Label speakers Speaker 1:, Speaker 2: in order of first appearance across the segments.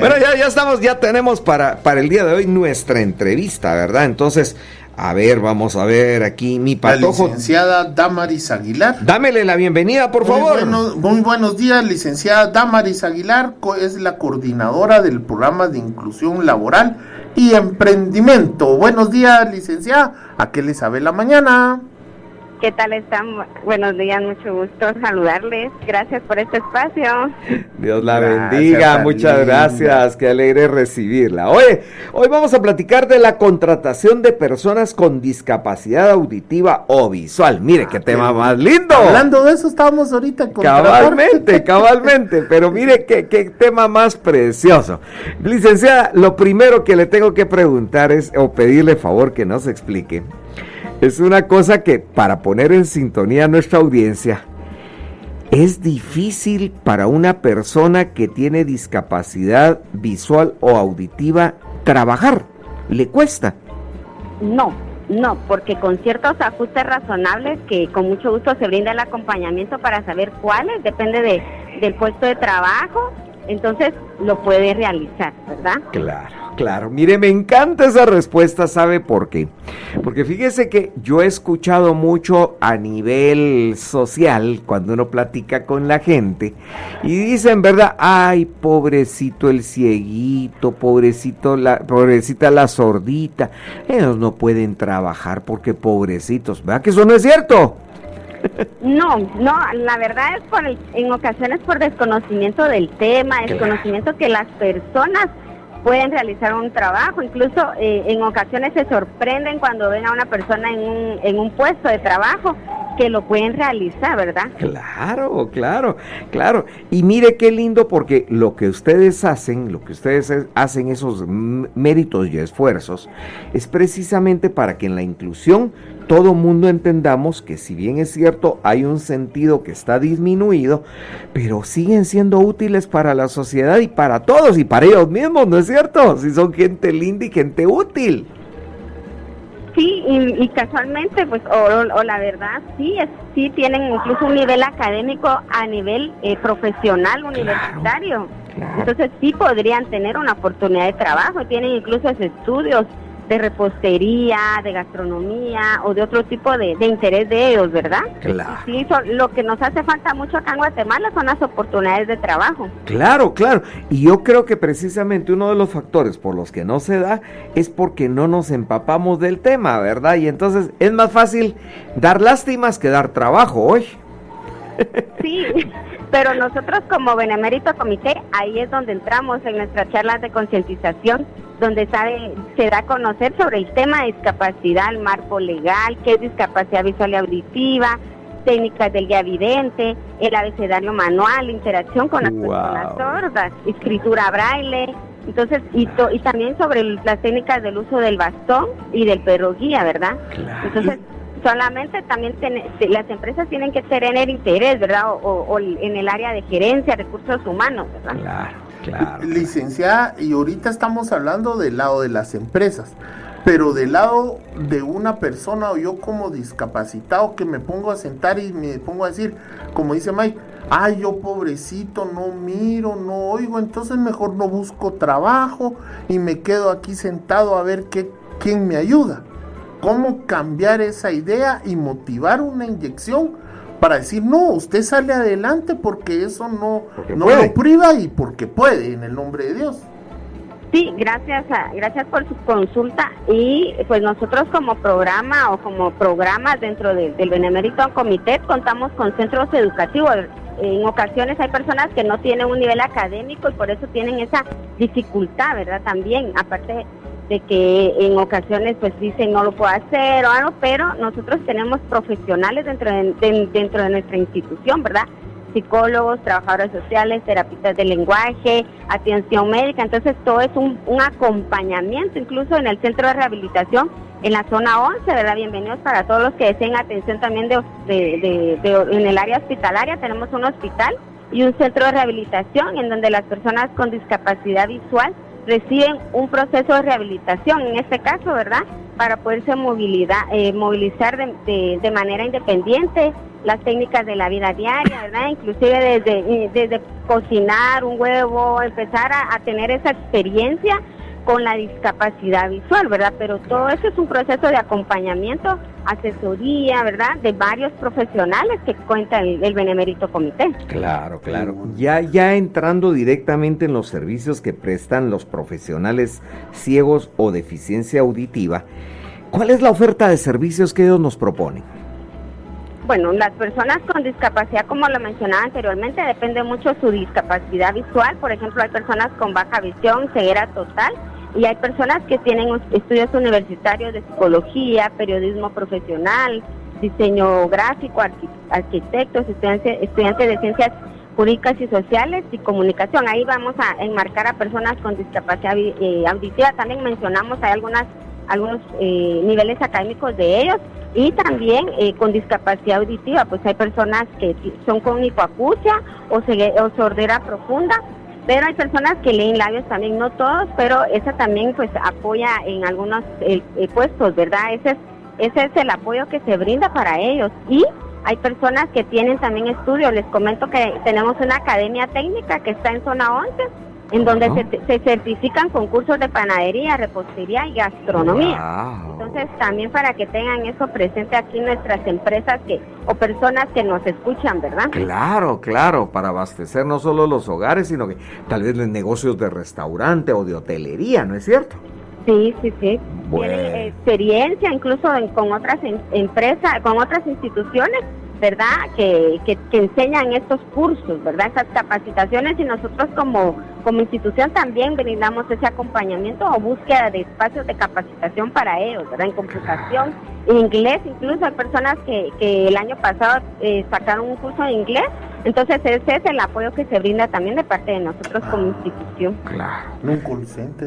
Speaker 1: Bueno, ya, ya estamos, ya tenemos para, para el día de hoy nuestra entrevista, ¿verdad? Entonces, a ver, vamos a ver aquí mi patojo.
Speaker 2: La licenciada Damaris Aguilar.
Speaker 1: Dámele la bienvenida, por
Speaker 2: muy
Speaker 1: favor.
Speaker 2: Muy buenos días, licenciada Damaris Aguilar, es la coordinadora del programa de inclusión laboral y emprendimiento. Buenos días, licenciada. ¿A qué le sabe la mañana?
Speaker 3: ¿Qué tal están? Buenos días, mucho gusto saludarles. Gracias por este espacio.
Speaker 1: Dios la bendiga, muchas gracias, qué alegre recibirla. Oye, hoy vamos a platicar de la contratación de personas con discapacidad auditiva o visual. Mire, qué ah, tema más lindo.
Speaker 2: Hablando de eso estábamos ahorita
Speaker 1: con Cabalmente, cabalmente, pero mire qué, qué tema más precioso. Licenciada, lo primero que le tengo que preguntar es, o pedirle favor que nos explique es una cosa que para poner en sintonía a nuestra audiencia, es difícil para una persona que tiene discapacidad visual o auditiva trabajar. ¿Le cuesta?
Speaker 3: No, no, porque con ciertos ajustes razonables que con mucho gusto se brinda el acompañamiento para saber cuáles, depende de, del puesto de trabajo, entonces lo puede realizar, ¿verdad?
Speaker 1: Claro. Claro, mire, me encanta esa respuesta, ¿sabe por qué? Porque fíjese que yo he escuchado mucho a nivel social, cuando uno platica con la gente, y dicen, ¿verdad? Ay, pobrecito el cieguito, pobrecito la, pobrecita la sordita, ellos no pueden trabajar porque pobrecitos, ¿verdad que eso no es cierto?
Speaker 3: No, no, la verdad es por en ocasiones por desconocimiento del tema, desconocimiento que las personas pueden realizar un trabajo, incluso eh, en ocasiones se sorprenden cuando ven a una persona en un, en un puesto de trabajo que lo pueden realizar, ¿verdad?
Speaker 1: Claro, claro, claro. Y mire qué lindo porque lo que ustedes hacen, lo que ustedes hacen, esos méritos y esfuerzos, es precisamente para que en la inclusión todo mundo entendamos que si bien es cierto hay un sentido que está disminuido, pero siguen siendo útiles para la sociedad y para todos y para ellos mismos, ¿no es cierto? Si son gente linda y gente útil.
Speaker 3: Sí, y, casualmente, pues, o, la verdad, sí, es, sí tienen incluso un nivel académico a nivel eh, profesional, universitario. Entonces sí podrían tener una oportunidad de trabajo, tienen incluso estudios de repostería, de gastronomía o de otro tipo de, interés de ellos, ¿verdad?
Speaker 1: Claro.
Speaker 3: Sí, lo que nos hace falta mucho acá en Guatemala son las oportunidades de trabajo.
Speaker 1: Claro, claro. Y yo creo que precisamente uno de los factores por los que no se da es porque no nos empapamos del tema, ¿verdad? Y entonces es más fácil dar lástimas que dar trabajo hoy.
Speaker 3: Sí, pero nosotros como Benemérito Comité, ahí es donde entramos en nuestras charlas de concientización donde sabe, se da a conocer sobre el tema de discapacidad, el marco legal, qué es discapacidad visual y auditiva, técnicas del guía vidente, el abecedario manual, interacción con las personas sordas, escritura braille, entonces, y, y también sobre las técnicas del uso del bastón y del perro guía, ¿verdad? Entonces, solamente también las empresas tienen que tener interés, ¿verdad? O, o, en el área de gerencia, recursos humanos, ¿verdad?
Speaker 1: Claro. Claro,
Speaker 2: Licenciada, y ahorita estamos hablando del lado de las empresas, pero del lado de una persona o yo como discapacitado que me pongo a sentar y me pongo a decir, como dice Mike, ay, yo pobrecito, no miro, no oigo, entonces mejor no busco trabajo y me quedo aquí sentado a ver qué, quién me ayuda. ¿Cómo cambiar esa idea y motivar una inyección para decir, no, usted sale adelante porque eso no, no lo priva y porque puede, en el nombre de Dios.
Speaker 3: Sí, gracias, gracias por su consulta y pues nosotros como programa o como programas dentro del Benemérito Comité contamos con centros educativos. En ocasiones hay personas que no tienen un nivel académico y por eso tienen esa dificultad, ¿verdad? También, aparte de que en ocasiones pues dicen no lo puedo hacer o algo, pero nosotros tenemos profesionales dentro de, dentro de nuestra institución, ¿verdad? Psicólogos, trabajadores sociales, terapistas de lenguaje, atención médica, entonces todo es un, acompañamiento, incluso en el centro de rehabilitación en la zona 11, ¿verdad? Bienvenidos para todos los que deseen atención también de, de, en el área hospitalaria, tenemos un hospital y un centro de rehabilitación en donde las personas con discapacidad visual reciben un proceso de rehabilitación, en este caso, ¿verdad? para poderse movilidad, eh, movilizar de, de, manera independiente las técnicas de la vida diaria, ¿verdad? Inclusive desde, eh, desde cocinar un huevo, empezar a, a tener esa experiencia con la discapacidad visual, ¿verdad? Pero todo eso es un proceso de acompañamiento, asesoría, ¿verdad? De varios profesionales que cuenta el, Benemérito Comité.
Speaker 1: Claro, claro. Ya, ya entrando directamente en los servicios que prestan los profesionales ciegos o deficiencia auditiva, ¿cuál es la oferta de servicios que ellos nos proponen?
Speaker 3: Bueno, las personas con discapacidad, como lo mencionaba anteriormente, depende mucho de su discapacidad visual. Por ejemplo, hay personas con baja visión, ceguera total, y hay personas que tienen estudios universitarios de psicología, periodismo profesional, diseño gráfico, arquitectos, estudiantes, estudiantes de ciencias jurídicas y sociales y comunicación. Ahí vamos a enmarcar a personas con discapacidad eh, auditiva. También mencionamos hay algunas algunos eh, niveles académicos de ellos y también eh, con discapacidad auditiva, pues hay personas que son con hipoacusia o, o sordera profunda pero hay personas que leen labios también, no todos, pero esa también pues apoya en algunos eh, eh, puestos, ¿verdad? Ese es, ese es el apoyo que se brinda para ellos. Y hay personas que tienen también estudios, les comento que tenemos una academia técnica que está en zona 11 en donde se, certifican concursos de panadería, repostería y gastronomía. Entonces, también para que tengan eso presente aquí nuestras empresas que o personas que nos escuchan, ¿verdad?
Speaker 1: Claro, claro, para abastecer no solo los hogares, sino que tal vez los negocios de restaurante o de hotelería, ¿no es cierto?
Speaker 3: Sí, sí, sí. Tienen experiencia incluso con otras empresas, con otras instituciones ¿verdad? Que, que, enseñan estos cursos, ¿verdad? Esas capacitaciones y nosotros como, como institución también brindamos ese acompañamiento o búsqueda de espacios de capacitación para ellos, ¿verdad? En computación, en inglés, incluso hay personas que, que el año pasado eh, sacaron un curso de inglés entonces ese es el apoyo que se brinda también de parte de nosotros como ah, institución.
Speaker 1: Claro.
Speaker 2: Un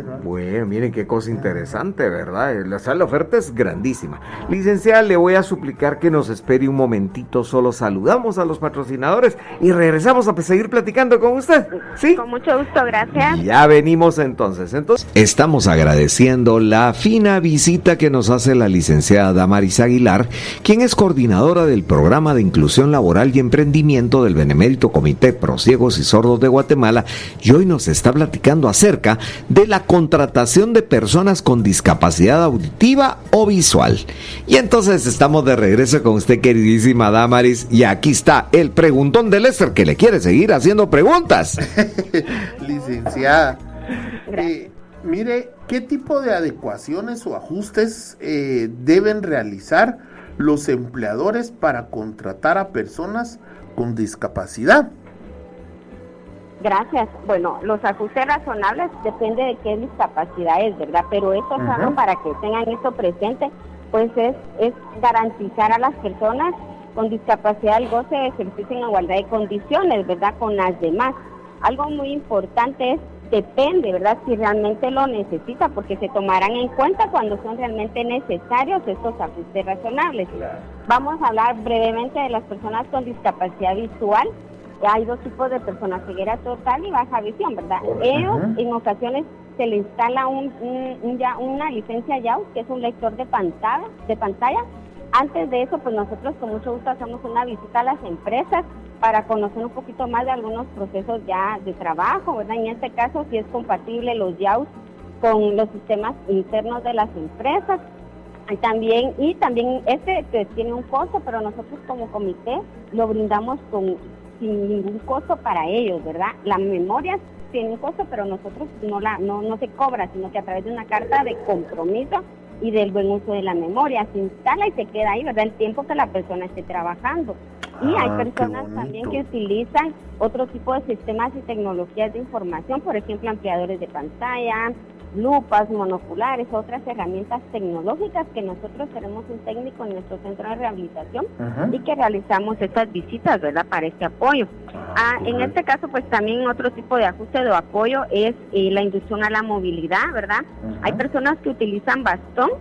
Speaker 2: ¿no?
Speaker 1: Bueno, miren qué cosa interesante, ¿verdad? La, la oferta es grandísima. Licenciada, le voy a suplicar que nos espere un momentito, solo saludamos a los patrocinadores y regresamos a seguir platicando con usted. ¿Sí?
Speaker 3: Con mucho gusto, gracias.
Speaker 1: Ya venimos entonces. Entonces, estamos agradeciendo la fina visita que nos hace la licenciada Damaris Aguilar, quien es coordinadora del programa de inclusión laboral y emprendimiento del Benemérito Comité Pro Ciegos y Sordos de Guatemala y hoy nos está platicando acerca de la contratación de personas con discapacidad auditiva o visual. Y entonces estamos de regreso con usted, queridísima Damaris, y aquí está el preguntón de Lester que le quiere seguir haciendo preguntas.
Speaker 2: Licenciada, eh, mire, ¿qué tipo de adecuaciones o ajustes eh, deben realizar los empleadores para contratar a personas con discapacidad.
Speaker 3: Gracias. Bueno, los ajustes razonables depende de qué discapacidad es, ¿verdad? Pero eso solo para que tengan eso presente, pues es, es garantizar a las personas con discapacidad el goce de ejercicio en igualdad de condiciones, ¿verdad? Con las demás. Algo muy importante es depende, ¿verdad? Si realmente lo necesita, porque se tomarán en cuenta cuando son realmente necesarios estos ajustes razonables. Vamos a hablar brevemente de las personas con discapacidad visual. Hay dos tipos de personas, ceguera total y baja visión, ¿verdad? Ellos en ocasiones se le instala un, ya, una licencia YAU, que es un lector de pantalla, de pantalla. Antes de eso, pues nosotros con mucho gusto hacemos una visita a las empresas para conocer un poquito más de algunos procesos ya de trabajo, ¿verdad? En este caso, si es compatible los YAUS con los sistemas internos de las empresas. Y también, y también este pues, tiene un costo, pero nosotros como comité lo brindamos con, sin ningún costo para ellos, ¿verdad? La memoria tiene un costo, pero nosotros no, la, no, no se cobra, sino que a través de una carta de compromiso y del buen uso de la memoria se instala y se queda ahí, ¿verdad? El tiempo que la persona esté trabajando. Y hay ah, personas también que utilizan otro tipo de sistemas y tecnologías de información, por ejemplo, ampliadores de pantalla, lupas, monoculares, otras herramientas tecnológicas que nosotros tenemos un técnico en nuestro centro de rehabilitación y que realizamos estas visitas, ¿verdad? Para este apoyo. Ah, ah en este caso, pues también otro tipo de ajuste de apoyo es eh, la inducción a la movilidad, ¿verdad? Hay personas que utilizan bastón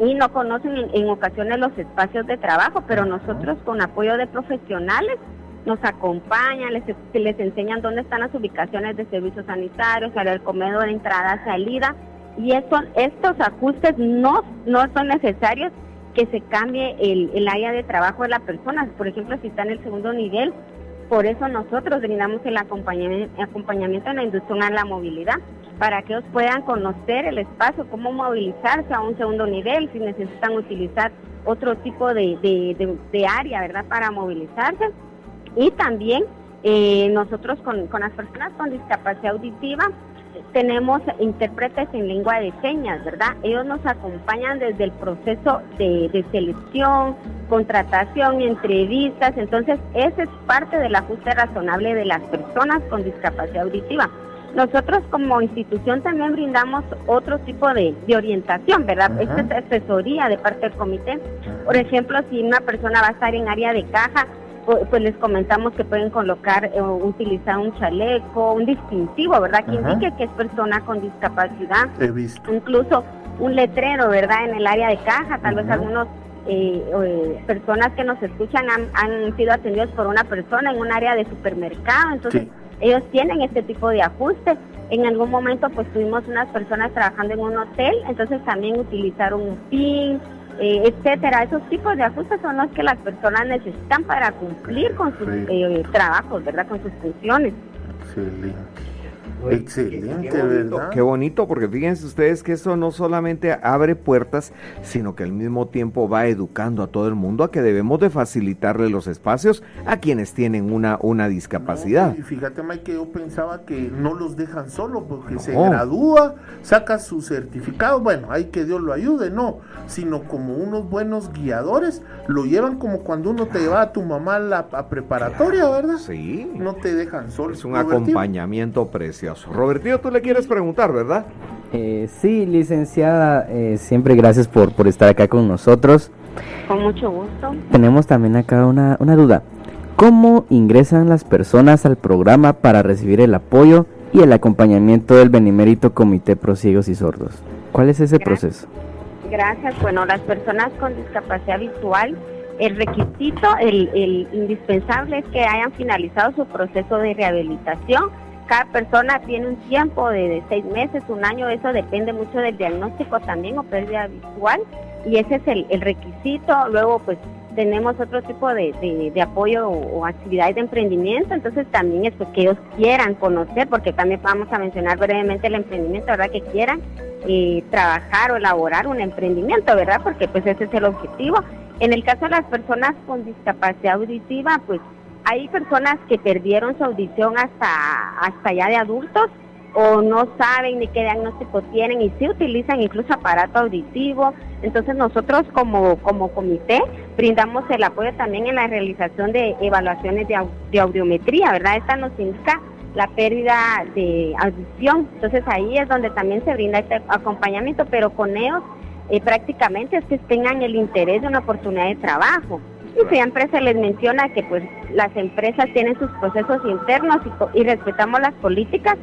Speaker 3: y no conocen en, ocasiones los espacios de trabajo, pero nosotros con apoyo de profesionales nos acompañan, les, les enseñan dónde están las ubicaciones de servicios sanitarios, el comedor, entrada, salida, y estos ajustes no, no son necesarios que se cambie el, el área de trabajo de la persona. Por ejemplo, si está en el segundo nivel, por eso nosotros brindamos el acompañamiento, en la inducción a la movilidad, para que ellos puedan conocer el espacio, cómo movilizarse a un segundo nivel, si necesitan utilizar otro tipo de, de, área, ¿verdad?, para movilizarse. Y también eh, nosotros con, con las personas con discapacidad auditiva, tenemos intérpretes en lengua de señas, ¿verdad? Ellos nos acompañan desde el proceso de, selección, contratación, entrevistas, entonces ese es parte del ajuste razonable de las personas con discapacidad auditiva. Nosotros como institución también brindamos otro tipo de, orientación, ¿verdad? Esta es asesoría de parte del comité. Por ejemplo, si una persona va a estar en área de caja, pues les comentamos que pueden colocar, o eh, utilizar un chaleco, un distintivo, ¿verdad? Que indique que es persona con discapacidad.
Speaker 2: He visto.
Speaker 3: Incluso un letrero, ¿verdad? En el área de caja, tal vez algunos eh, eh, personas que nos escuchan han, sido atendidos por una persona en un área de supermercado, entonces ellos tienen este tipo de ajustes. En algún momento pues tuvimos unas personas trabajando en un hotel, entonces también utilizaron un PIN, eh, etcétera. Esos tipos de ajustes son los que las personas necesitan para cumplir con sus eh, trabajos, ¿verdad? Con sus funciones.
Speaker 2: Excelente. Excelente, ¿verdad?
Speaker 1: Qué bonito, porque fíjense ustedes que eso no solamente abre puertas, sino que al mismo tiempo va educando a todo el mundo a que debemos de facilitarle los espacios a quienes tienen una, una discapacidad.
Speaker 2: y fíjate, Mike, que yo pensaba que no los dejan solo, porque se gradúa, saca su certificado, bueno, hay que Dios lo ayude, no, sino como unos buenos guiadores, lo llevan como cuando uno te lleva a tu mamá a la preparatoria, ¿verdad?
Speaker 1: Sí.
Speaker 2: No te dejan solo.
Speaker 1: Es un acompañamiento precioso. Roberto, tú le quieres preguntar, ¿verdad?
Speaker 4: Eh, sí, licenciada, eh, siempre gracias por, por estar acá con nosotros.
Speaker 3: Con mucho gusto.
Speaker 4: Tenemos también acá una, una duda. ¿Cómo ingresan las personas al programa para recibir el apoyo y el acompañamiento del Benimérito Comité Pro Ciegos y Sordos? ¿Cuál es ese proceso?
Speaker 3: Gracias. Bueno, las personas con discapacidad visual, el requisito, el, el indispensable es que hayan finalizado su proceso de rehabilitación cada persona tiene un tiempo de, seis meses, un año, eso depende mucho del diagnóstico también o pérdida visual y ese es el, requisito. Luego pues tenemos otro tipo de, apoyo o, actividades de emprendimiento, entonces también es pues, que ellos quieran conocer, porque también vamos a mencionar brevemente el emprendimiento, ¿verdad? Que quieran eh, trabajar o elaborar un emprendimiento, ¿verdad? Porque pues ese es el objetivo. En el caso de las personas con discapacidad auditiva, pues hay personas que perdieron su audición hasta, hasta ya de adultos o no saben ni qué diagnóstico tienen y sí utilizan incluso aparato auditivo. Entonces nosotros como, como comité brindamos el apoyo también en la realización de evaluaciones de, audiometría, ¿verdad? Esta nos indica la pérdida de audición. Entonces ahí es donde también se brinda este acompañamiento, pero con ellos eh, prácticamente es que tengan el interés de una oportunidad de trabajo. Y siempre se les menciona que pues las empresas tienen sus procesos internos y, respetamos las políticas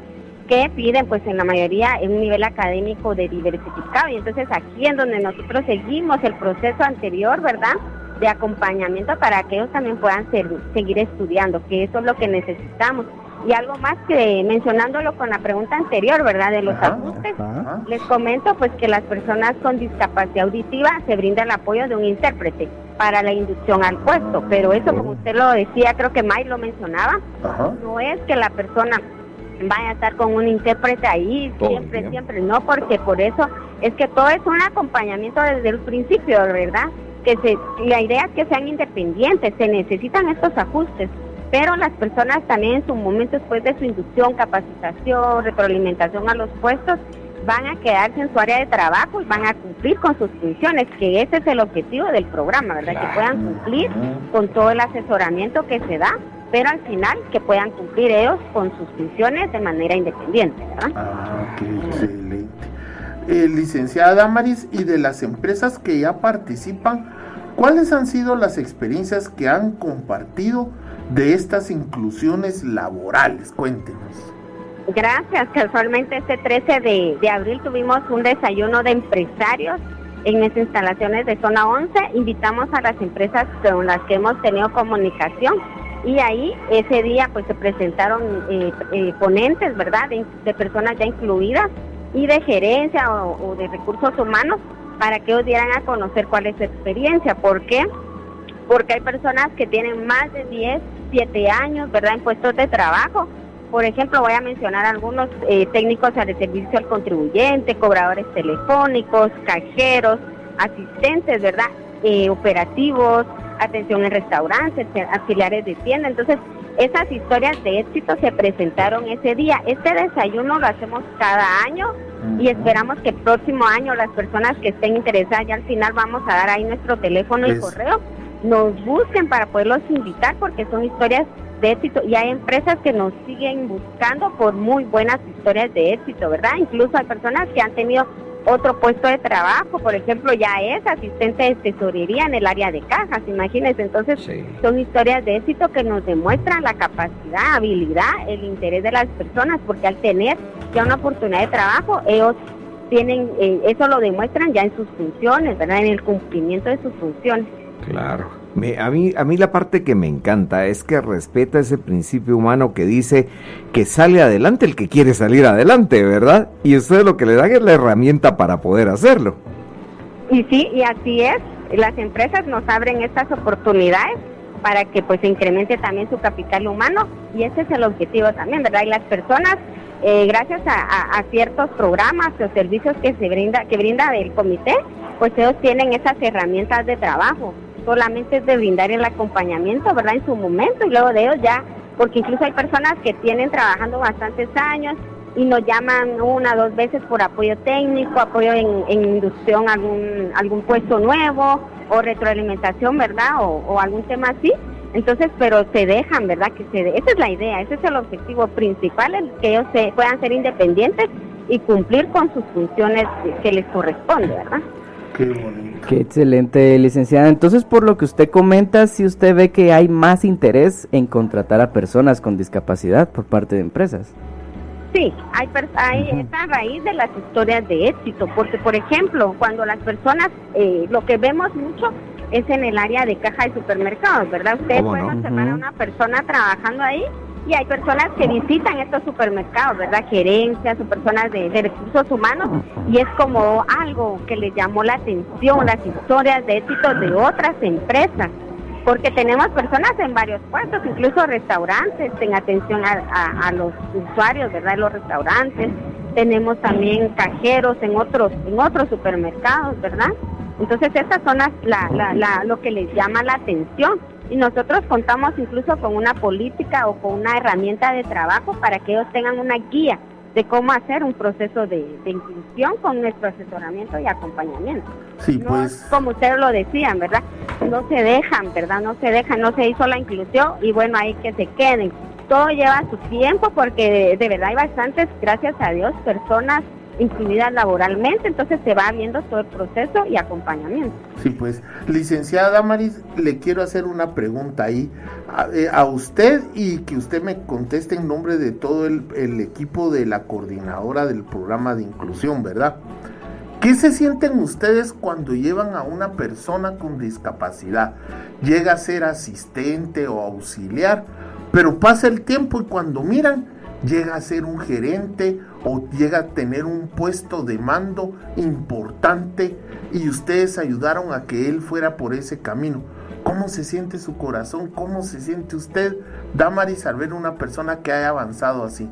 Speaker 3: que piden pues en la mayoría en un nivel académico de diversificado y entonces aquí en donde nosotros seguimos el proceso anterior, ¿verdad? de acompañamiento para que ellos también puedan seguir estudiando, que eso es lo que necesitamos. Y algo más que mencionándolo con la pregunta anterior, ¿verdad? De los ajustes, les comento pues que las personas con discapacidad auditiva se brinda el apoyo de un intérprete para la inducción al puesto, pero eso como usted lo decía, creo que Mike lo mencionaba, no es que la persona vaya a estar con un intérprete ahí siempre, siempre, no, porque por eso es que todo es un acompañamiento desde el principio, ¿verdad? Que se, la idea es que sean independientes, se necesitan estos ajustes, pero las personas también en su momento después de su inducción, capacitación, retroalimentación a los puestos, van a quedarse en su área de trabajo y van a cumplir con sus funciones, que ese es el objetivo del programa, ¿verdad? Que puedan cumplir con todo el asesoramiento que se da, pero al final que puedan cumplir ellos con sus funciones de manera independiente, ¿verdad?
Speaker 2: Ah, qué excelente. Eh, licenciada Damaris, y de las empresas que ya participan, ¿cuáles han sido las experiencias que han compartido de estas inclusiones laborales? Cuéntenos.
Speaker 3: Gracias. Casualmente este 13 de, abril tuvimos un desayuno de empresarios en las instalaciones de zona 11. Invitamos a las empresas con las que hemos tenido comunicación y ahí ese día pues se presentaron eh, eh, ponentes, ¿verdad? De, personas ya incluidas y de gerencia o, de recursos humanos para que ellos dieran a conocer cuál es su experiencia. ¿Por qué? Porque hay personas que tienen más de 10, 7 años, ¿verdad?, en puestos de trabajo. Por ejemplo, voy a mencionar algunos eh, técnicos de servicio al contribuyente, cobradores telefónicos, cajeros, asistentes, ¿verdad?, eh, operativos, atención en restaurantes, auxiliares de tienda. Entonces, esas historias de éxito se presentaron ese día. Este desayuno lo hacemos cada año y esperamos que el próximo año las personas que estén interesadas, ya al final vamos a dar ahí nuestro teléfono y correo, nos busquen para poderlos invitar porque son historias de éxito y hay empresas que nos siguen buscando por muy buenas historias de éxito, ¿verdad? Incluso hay personas que han tenido otro puesto de trabajo, por ejemplo, ya es asistente de tesorería en el área de cajas, imagínense, entonces son historias de éxito que nos demuestran la capacidad, habilidad, el interés de las personas, porque al tener ya una oportunidad de trabajo, ellos tienen, eh, eso lo demuestran ya en sus funciones, ¿verdad? En el cumplimiento de sus funciones.
Speaker 1: Claro. a, mí, a mí la parte que me encanta es que respeta ese principio humano que dice que sale adelante el que quiere salir adelante, ¿verdad? Y ustedes lo que le dan es la herramienta para poder hacerlo.
Speaker 3: Y sí, y así es. Las empresas nos abren estas oportunidades para que pues se incremente también su capital humano y ese es el objetivo también, ¿verdad? Y las personas, eh, gracias a, a, ciertos programas o servicios que se brinda, que brinda el comité, pues ellos tienen esas herramientas de trabajo solamente es de brindar el acompañamiento, ¿verdad? En su momento y luego de ellos ya, porque incluso hay personas que tienen trabajando bastantes años y nos llaman una dos veces por apoyo técnico, apoyo en, inducción a algún, algún puesto nuevo o retroalimentación, ¿verdad? O, algún tema así. Entonces, pero se dejan, ¿verdad? Que se esa es la idea, ese es el objetivo principal, el que ellos se, puedan ser independientes y cumplir con sus funciones que les corresponde, ¿verdad?
Speaker 4: Qué excelente, licenciada. Entonces, por lo que usted comenta, si usted ve que hay más interés en contratar a personas con discapacidad por parte de empresas.
Speaker 3: Sí, hay, hay esa raíz de las historias de éxito, porque por ejemplo, cuando las personas, eh, lo que vemos mucho es en el área de caja de supermercados, ¿verdad? Ustedes pueden observar a una persona trabajando ahí y hay personas que visitan estos supermercados, ¿verdad? Gerencias o personas de, recursos humanos y es como algo que les llamó la atención, las historias de éxito de otras empresas, porque tenemos personas en varios puestos, incluso restaurantes en atención a, los usuarios, ¿verdad? Los restaurantes, tenemos también cajeros en otros, en otros supermercados, ¿verdad? Entonces esas son las, la, lo que les llama la atención y nosotros contamos incluso con una política o con una herramienta de trabajo para que ellos tengan una guía de cómo hacer un proceso de, inclusión con nuestro asesoramiento y acompañamiento.
Speaker 2: Sí, pues.
Speaker 3: Como ustedes lo decían, ¿verdad? No se dejan, ¿verdad? No se dejan, no se hizo la inclusión y bueno, ahí que se queden. Todo lleva su tiempo porque de verdad hay bastantes, gracias a Dios, personas incluidas laboralmente, entonces se va viendo todo el proceso y acompañamiento.
Speaker 2: Sí, pues, licenciada Maris, le quiero hacer una pregunta ahí a, eh, usted y que usted me conteste en nombre de todo el, el equipo de la coordinadora del programa de inclusión, ¿verdad? ¿Qué se sienten ustedes cuando llevan a una persona con discapacidad? Llega a ser asistente o auxiliar, pero pasa el tiempo y cuando miran, llega a ser un gerente o llega a tener un puesto de mando importante y ustedes ayudaron a que él fuera por ese camino. ¿Cómo se siente su corazón? ¿Cómo se siente usted, Damaris, al ver una persona que haya avanzado así?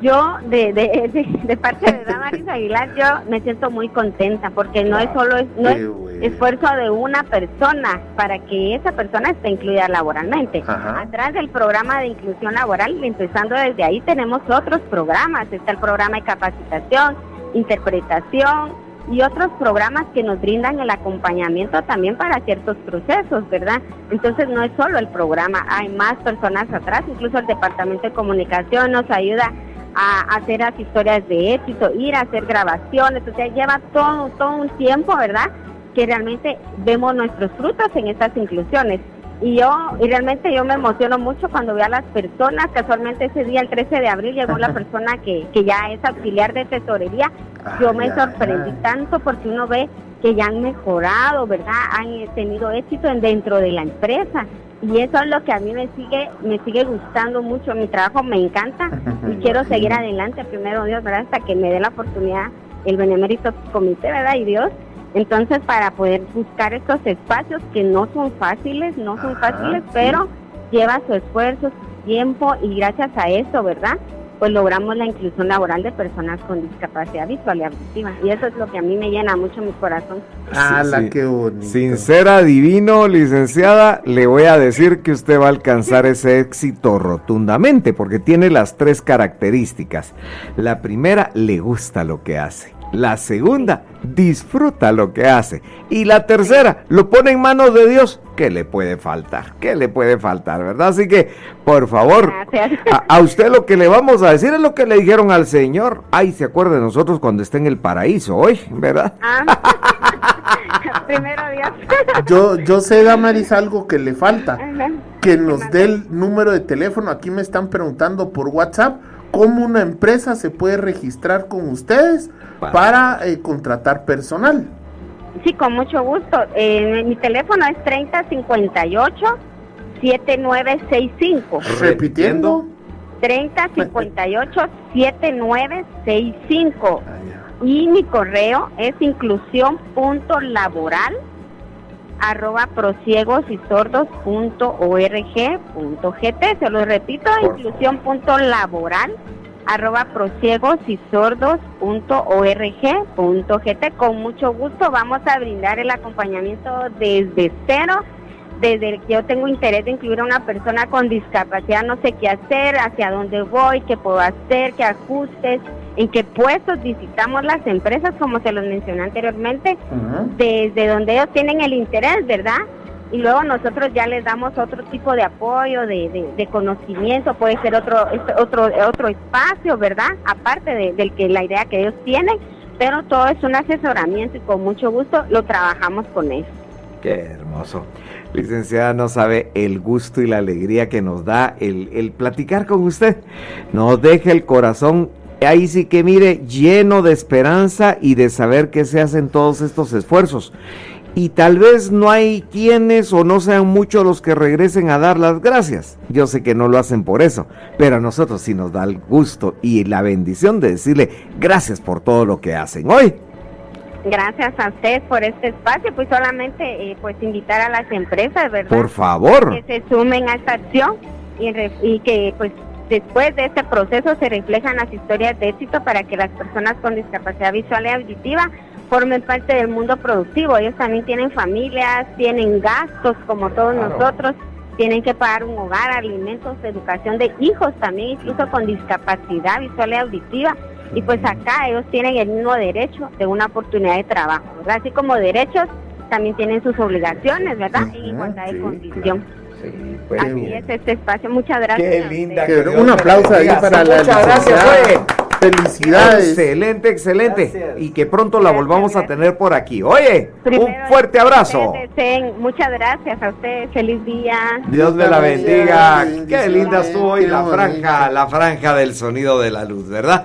Speaker 3: Yo de, de, de, parte de Damaris Aguilar yo me siento muy contenta porque no es solo no es esfuerzo de una persona para que esa persona esté incluida laboralmente. Atrás del programa de inclusión laboral, empezando desde ahí tenemos otros programas, está el programa de capacitación, interpretación y otros programas que nos brindan el acompañamiento también para ciertos procesos, ¿verdad? Entonces no es solo el programa, hay más personas atrás, incluso el Departamento de Comunicación nos ayuda a hacer las historias de éxito, ir a hacer grabaciones, o sea, lleva todo, todo un tiempo, ¿verdad? Que realmente vemos nuestros frutos en estas inclusiones. Y yo, y realmente yo me emociono mucho cuando veo a las personas, casualmente ese día, el 13 de abril, llegó la persona que, que ya es auxiliar de tesorería. Yo me sorprendí tanto porque uno ve que ya han mejorado, ¿verdad? Han tenido éxito dentro de la empresa. Y eso es lo que a mí me sigue me sigue gustando mucho. Mi trabajo me encanta y quiero seguir adelante primero Dios verdad hasta que me dé la oportunidad el benemérito comité verdad y Dios. Entonces para poder buscar estos espacios que no son fáciles no son fáciles pero lleva su esfuerzo su tiempo y gracias a eso verdad pues logramos la inclusión laboral de personas con discapacidad visual y auditiva. Y eso es lo que a mí me llena mucho mi corazón.
Speaker 2: Ah, la qué bonito.
Speaker 1: Sincera, divino, licenciada, le voy a decir que usted va a alcanzar ese éxito rotundamente, porque tiene las tres características. La primera, le gusta lo que hace. La segunda, disfruta lo que hace. Y la tercera, lo pone en manos de Dios. ¿Qué le puede faltar? ¿Qué le puede faltar, verdad? Así que, por favor, a, usted lo que le vamos a decir es lo que le dijeron al Señor. Ay, se acuerda de nosotros cuando esté en el paraíso hoy, ¿verdad?
Speaker 3: Ah. Primero Dios.
Speaker 2: yo, yo sé, Damaris, algo que le falta. Que nos dé el número de teléfono. Aquí me están preguntando por WhatsApp cómo una empresa se puede registrar con ustedes para eh, contratar personal.
Speaker 3: Sí, con mucho gusto. Eh, mi teléfono es 3058-7965.
Speaker 2: Repitiendo.
Speaker 3: 3058-7965. Y mi correo es inclusión.laboral arroba prosiegos y sordos punto gt. Se lo repito, inclusión.laboral arroba prosiegos y sordos punto punto gt. Con mucho gusto vamos a brindar el acompañamiento desde cero. Desde que yo tengo interés de incluir a una persona con discapacidad, no sé qué hacer, hacia dónde voy, qué puedo hacer, qué ajustes, en qué puestos visitamos las empresas, como se los mencioné anteriormente, desde donde ellos tienen el interés, ¿verdad? Y luego nosotros ya les damos otro tipo de apoyo, de, conocimiento, puede ser otro, este, otro, otro espacio, ¿verdad? Aparte del que la idea que ellos tienen, pero todo es un asesoramiento y con mucho gusto lo trabajamos con eso.
Speaker 1: Qué hermoso. Licenciada, no sabe el gusto y la alegría que nos da el, el platicar con usted. Nos deja el corazón ahí sí que mire, lleno de esperanza y de saber que se hacen todos estos esfuerzos. Y tal vez no hay quienes o no sean muchos los que regresen a dar las gracias. Yo sé que no lo hacen por eso, pero a nosotros sí nos da el gusto y la bendición de decirle gracias por todo lo que hacen hoy.
Speaker 3: Gracias a ustedes por este espacio, pues solamente eh, pues invitar a las empresas, ¿verdad?
Speaker 1: Por favor.
Speaker 3: Que se sumen a esta acción y, y que pues Después de este proceso se reflejan las historias de éxito para que las personas con discapacidad visual y auditiva formen parte del mundo productivo. Ellos también tienen familias, tienen gastos como todos nosotros, tienen que pagar un hogar, alimentos, educación de hijos también, incluso con discapacidad visual y auditiva. Y pues acá ellos tienen el mismo derecho de una oportunidad de trabajo, Así como derechos, también tienen sus obligaciones, ¿verdad? En igualdad de condición. Pues, Así es este espacio. Muchas gracias.
Speaker 1: Qué linda.
Speaker 2: un aplauso ahí para la
Speaker 1: Muchas gracias,
Speaker 2: Felicidades.
Speaker 1: Excelente, excelente. Y que pronto la volvamos a tener por aquí. Oye, un fuerte abrazo.
Speaker 3: Muchas gracias a ustedes. Feliz día.
Speaker 1: Dios me la bendiga. Qué linda estuvo hoy la franja, la franja del sonido de la luz, ¿verdad?